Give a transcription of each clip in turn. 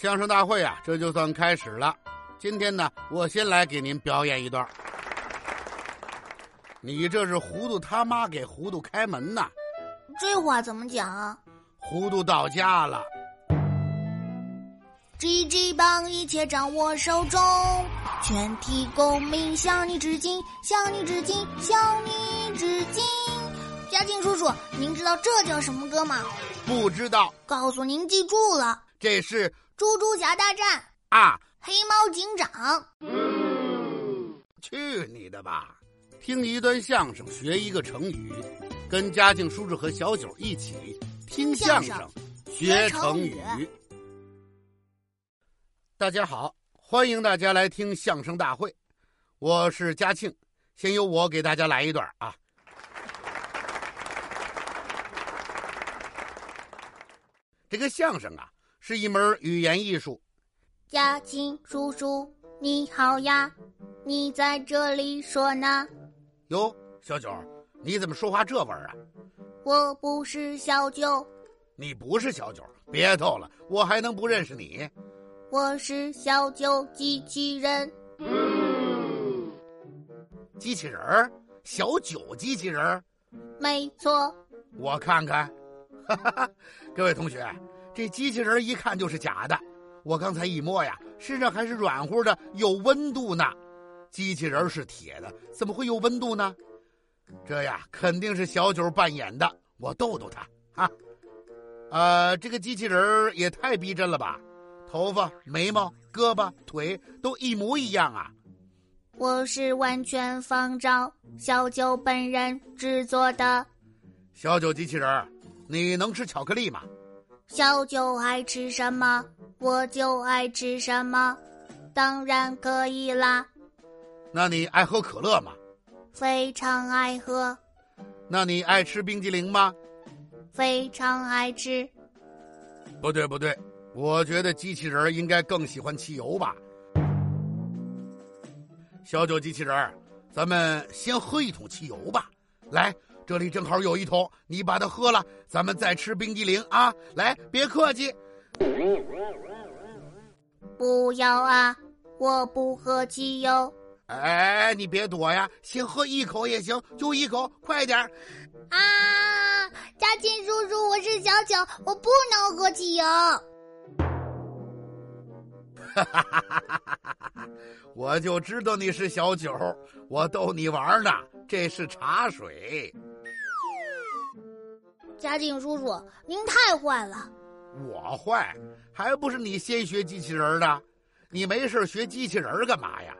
相声大会啊，这就算开始了。今天呢，我先来给您表演一段。你这是糊涂他妈给糊涂开门呐！这话怎么讲啊？糊涂到家了。GG 棒一切掌握手中，全体公民向你致敬，向你致敬，向你致敬。嘉靖叔叔，您知道这叫什么歌吗？不知道。告诉您，记住了，这是。猪猪侠大战啊！黑猫警长，去你的吧！听一段相声，学一个成语，跟嘉靖叔叔和小九一起听相声，学成语。大家好，欢迎大家来听相声大会，我是嘉庆，先由我给大家来一段啊。这个相声啊。是一门语言艺术。嘉庆叔叔，你好呀，你在这里说呢？哟，小九，你怎么说话这味儿啊？我不是小九。你不是小九，别逗了，我还能不认识你？我是小九机器人。机器人儿？小九机器人儿？没错。我看看，哈哈哈，各位同学。这机器人一看就是假的，我刚才一摸呀，身上还是软乎的，有温度呢。机器人是铁的，怎么会有温度呢？这呀，肯定是小九扮演的。我逗逗他啊。呃，这个机器人也太逼真了吧，头发、眉毛、胳膊、腿都一模一样啊。我是完全仿照小九本人制作的。小九机器人，你能吃巧克力吗？小九爱吃什么，我就爱吃什么，当然可以啦。那你爱喝可乐吗？非常爱喝。那你爱吃冰激凌吗？非常爱吃。不对不对，我觉得机器人应该更喜欢汽油吧。小九机器人，咱们先喝一桶汽油吧，来。这里正好有一桶，你把它喝了，咱们再吃冰激凌啊！来，别客气。不要啊，我不喝汽油。哎，你别躲呀，先喝一口也行，就一口，快点啊！嘉庆叔叔，我是小九，我不能喝汽油。哈哈哈哈哈哈！我就知道你是小九，我逗你玩呢。这是茶水。嘉靖叔叔，您太坏了！我坏，还不是你先学机器人的？你没事学机器人干嘛呀？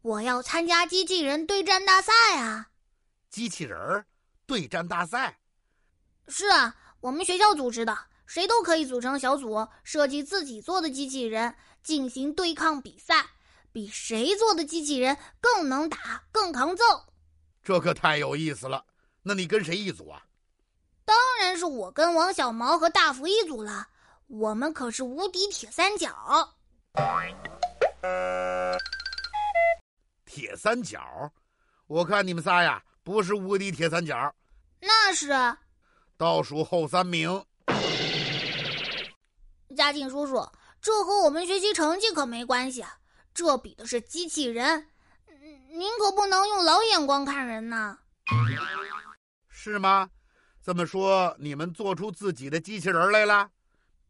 我要参加机器人对战大赛啊！机器人对战大赛？是啊，我们学校组织的，谁都可以组成小组，设计自己做的机器人，进行对抗比赛，比谁做的机器人更能打、更抗揍。这可太有意思了！那你跟谁一组啊？是我跟王小毛和大福一组了，我们可是无敌铁三角。铁三角，我看你们仨呀，不是无敌铁三角，那是倒数后三名。嘉庆叔叔，这和我们学习成绩可没关系，这比的是机器人，您可不能用老眼光看人呐。是吗？这么说，你们做出自己的机器人来了？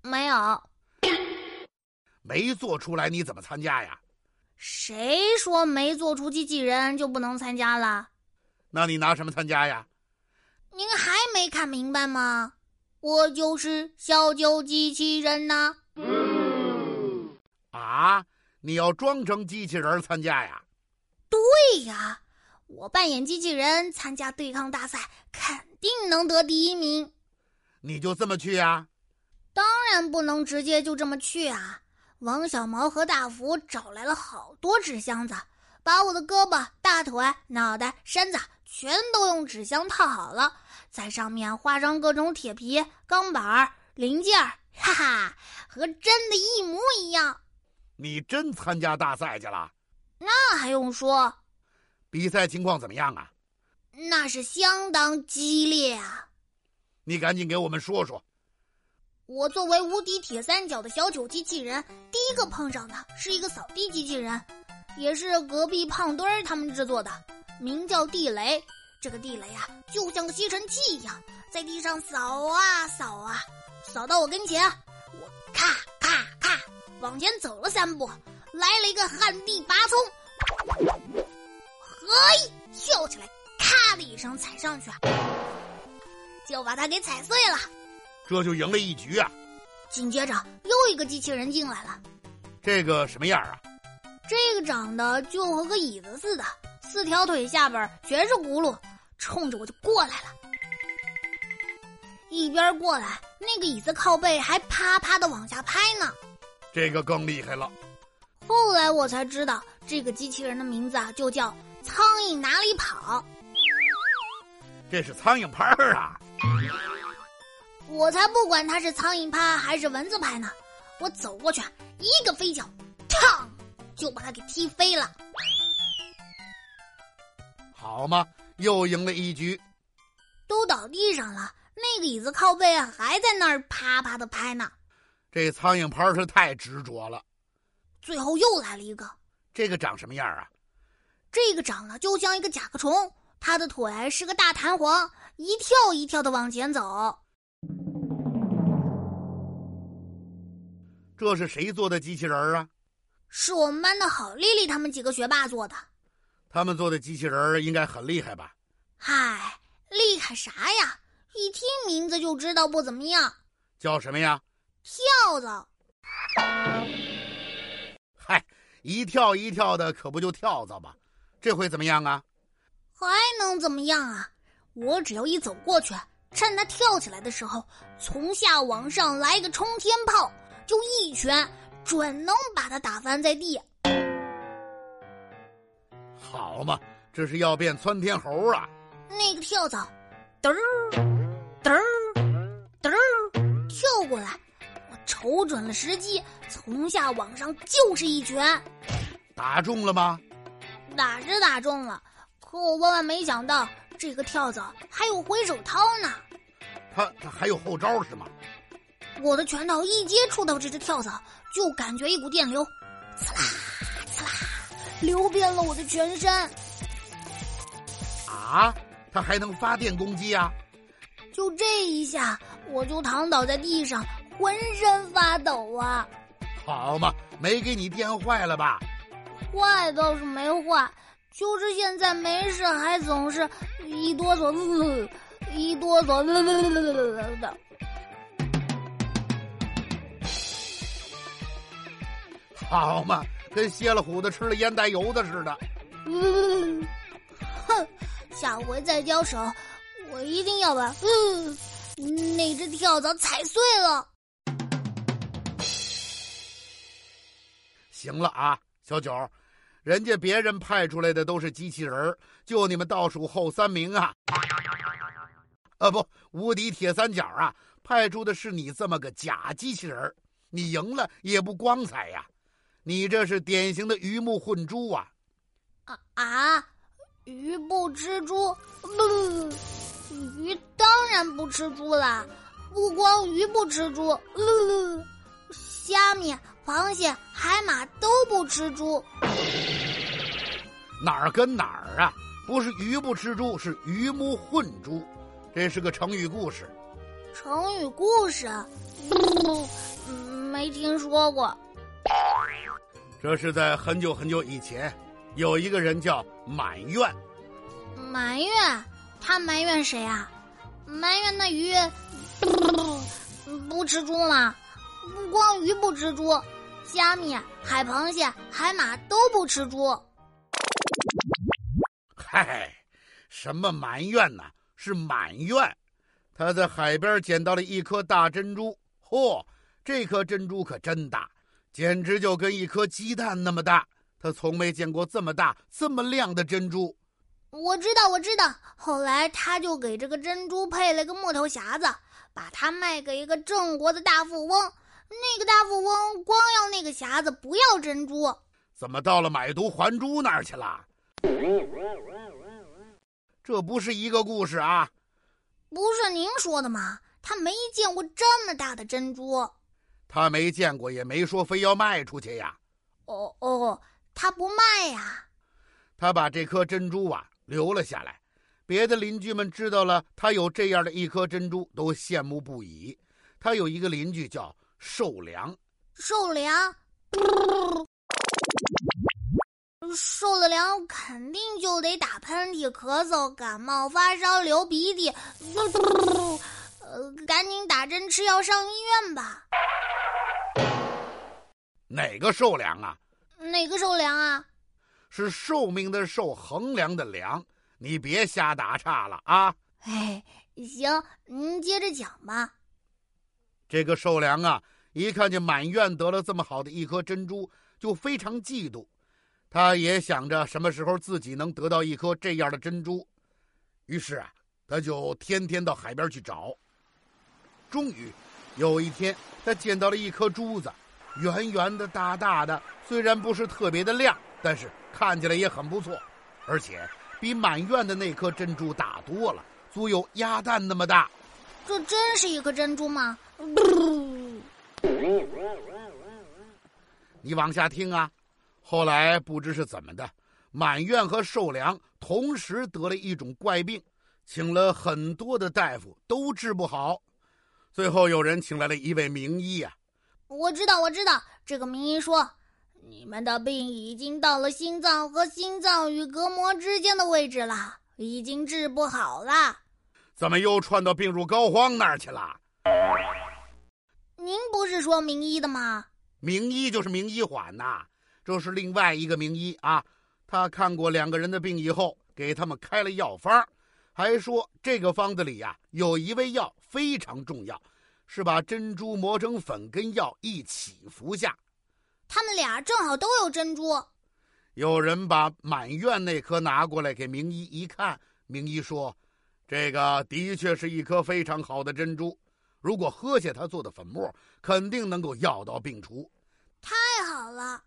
没有，没做出来，你怎么参加呀？谁说没做出机器人就不能参加了？那你拿什么参加呀？您还没看明白吗？我就是小九机器人呐！啊，你要装成机器人参加呀？对呀。我扮演机器人参加对抗大赛，肯定能得第一名。你就这么去呀？当然不能直接就这么去啊！王小毛和大福找来了好多纸箱子，把我的胳膊、大腿、脑袋、身子全都用纸箱套好了，在上面画上各种铁皮、钢板、零件哈哈，和真的一模一样。你真参加大赛去了？那还用说？比赛情况怎么样啊？那是相当激烈啊！你赶紧给我们说说。我作为无敌铁三角的小九机器人，第一个碰上的是一个扫地机器人，也是隔壁胖墩儿他们制作的，名叫地雷。这个地雷啊，就像个吸尘器一样，在地上扫啊扫啊，扫到我跟前，我咔咔咔往前走了三步，来了一个旱地拔葱，嘿，跳起来，咔的一声踩上去，就把它给踩碎了。这就赢了一局啊！紧接着又一个机器人进来了，这个什么样啊？这个长得就和个椅子似的，四条腿下边全是轱辘。冲着我就过来了，一边过来，那个椅子靠背还啪啪的往下拍呢。这个更厉害了。后来我才知道，这个机器人的名字啊，就叫“苍蝇哪里跑”。这是苍蝇拍儿啊！我才不管它是苍蝇拍还是蚊子拍呢！我走过去，一个飞脚，嘡，就把它给踢飞了。好嘛！又赢了一局，都倒地上了。那个椅子靠背还在那儿啪啪的拍呢。这苍蝇拍是太执着了。最后又来了一个，这个长什么样啊？这个长得就像一个甲壳虫，它的腿是个大弹簧，一跳一跳的往前走。这是谁做的机器人啊？是我们班的郝丽丽他们几个学霸做的。他们做的机器人应该很厉害吧？嗨，厉害啥呀？一听名字就知道不怎么样。叫什么呀？跳蚤。嗨，一跳一跳的，可不就跳蚤吗？这回怎么样啊？还能怎么样啊？我只要一走过去，趁他跳起来的时候，从下往上来个冲天炮，就一拳，准能把他打翻在地。好嘛，这是要变窜天猴啊！那个跳蚤，嘚儿嘚儿嘚儿跳过来，我瞅准了时机，从下往上就是一拳，打中了吗？打是打中了，可我万万没想到，这个跳蚤还有回手掏呢。他他还有后招是吗？我的拳头一接触到这只跳蚤，就感觉一股电流，刺啦。流遍了我的全身。啊，它还能发电攻击啊！就这一下，我就躺倒在地上，浑身发抖啊！好嘛，没给你电坏了吧？坏倒是没坏，就是现在没事，还总是一哆嗦，一哆嗦的。好嘛！跟歇了虎的吃了烟袋油的似的。哼，下回再交手，我一定要把嗯那只跳蚤踩碎了。行了啊，小九，人家别人派出来的都是机器人就你们倒数后三名啊。啊不，无敌铁三角啊，派出的是你这么个假机器人你赢了也不光彩呀。你这是典型的鱼目混珠啊！啊啊！鱼不吃猪，不，鱼当然不吃猪啦。不光鱼不吃猪，嗯，虾米、螃蟹、海马都不吃猪。哪儿跟哪儿啊？不是鱼不吃猪，是鱼目混珠。这是个成语故事。成语故事？没听说过。这是在很久很久以前，有一个人叫埋怨。埋怨？他埋怨谁啊？埋怨那鱼不吃猪吗？不光鱼不吃猪，虾米、海螃蟹、海马都不吃猪。嗨，什么埋怨呢？是满愿。他在海边捡到了一颗大珍珠，嚯，这颗珍珠可真大。简直就跟一颗鸡蛋那么大，他从没见过这么大、这么亮的珍珠。我知道，我知道。后来他就给这个珍珠配了个木头匣子，把它卖给一个郑国的大富翁。那个大富翁光要那个匣子，不要珍珠。怎么到了买椟还珠那儿去了？这不是一个故事啊！不是您说的吗？他没见过这么大的珍珠。他没见过，也没说非要卖出去呀。哦哦，他不卖呀。他把这颗珍珠啊留了下来。别的邻居们知道了他有这样的一颗珍珠，都羡慕不已。他有一个邻居叫寿良，寿良，受了凉肯定就得打喷嚏、咳嗽、感冒、发烧、流鼻涕，呃，赶紧打针吃药上医院吧。哪个受凉啊？哪个受凉啊？是寿命的寿，衡量的量。你别瞎打岔了啊！哎，行，您接着讲吧。这个寿良啊，一看见满院得了这么好的一颗珍珠，就非常嫉妒。他也想着什么时候自己能得到一颗这样的珍珠，于是啊，他就天天到海边去找。终于有一天，他捡到了一颗珠子，圆圆的、大大的，虽然不是特别的亮，但是看起来也很不错，而且。比满院的那颗珍珠大多了，足有鸭蛋那么大。这真是一颗珍珠吗？你往下听啊。后来不知是怎么的，满院和寿良同时得了一种怪病，请了很多的大夫都治不好。最后有人请来了一位名医啊。我知道，我知道，这个名医说。你们的病已经到了心脏和心脏与隔膜之间的位置了，已经治不好了。怎么又窜到病入膏肓那儿去了？您不是说名医的吗？名医就是名医缓呐，这是另外一个名医啊。他看过两个人的病以后，给他们开了药方，还说这个方子里呀有一味药非常重要，是把珍珠磨成粉跟药一起服下。他们俩正好都有珍珠。有人把满院那颗拿过来给名医一看，名医说：“这个的确是一颗非常好的珍珠，如果喝下他做的粉末，肯定能够药到病除。”太好了。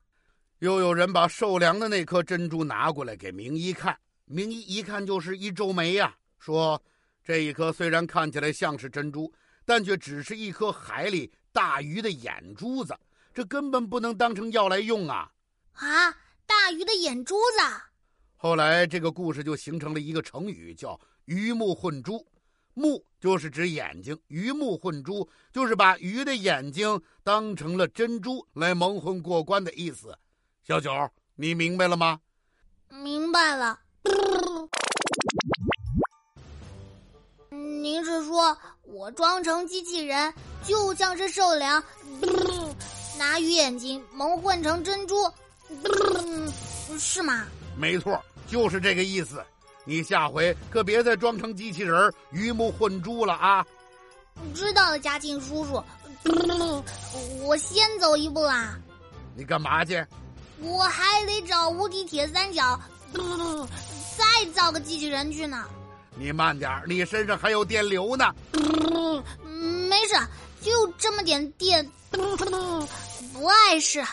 又有人把寿良的那颗珍珠拿过来给名医看，名医一看就是一皱眉呀，说：“这一颗虽然看起来像是珍珠，但却只是一颗海里大鱼的眼珠子。”这根本不能当成药来用啊！啊，大鱼的眼珠子。后来这个故事就形成了一个成语，叫“鱼目混珠”。目就是指眼睛，鱼目混珠就是把鱼的眼睛当成了珍珠来蒙混过关的意思。小九，你明白了吗？明白了。您是说我装成机器人，就像是受凉？拿鱼眼睛蒙混成珍珠，是吗？没错，就是这个意思。你下回可别再装成机器人鱼目混珠了啊！知道了，嘉庆叔叔。我先走一步啦。你干嘛去？我还得找无敌铁三角，再造个机器人去呢。你慢点，你身上还有电流呢。没事，就这么点电。不碍事。